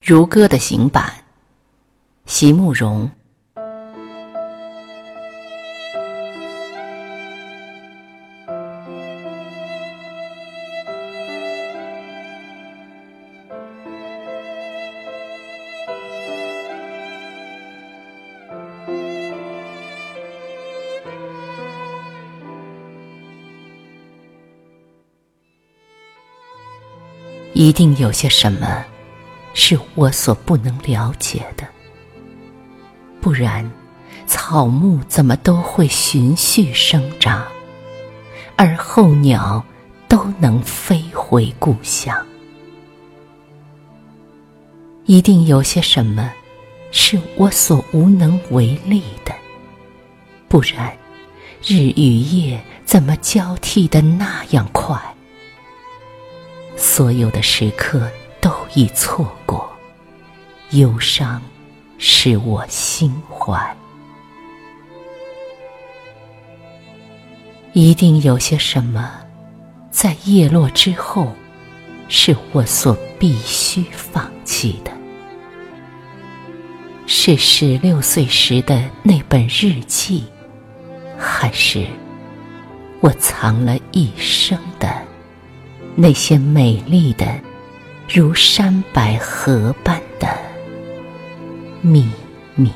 如歌的行板，席慕容。一定有些什么。是我所不能了解的，不然，草木怎么都会循序生长，而候鸟都能飞回故乡？一定有些什么，是我所无能为力的，不然，日与夜怎么交替的那样快？所有的时刻。已错过，忧伤使我心怀。一定有些什么，在叶落之后，是我所必须放弃的。是十六岁时的那本日记，还是我藏了一生的那些美丽的？如山百合般的秘密。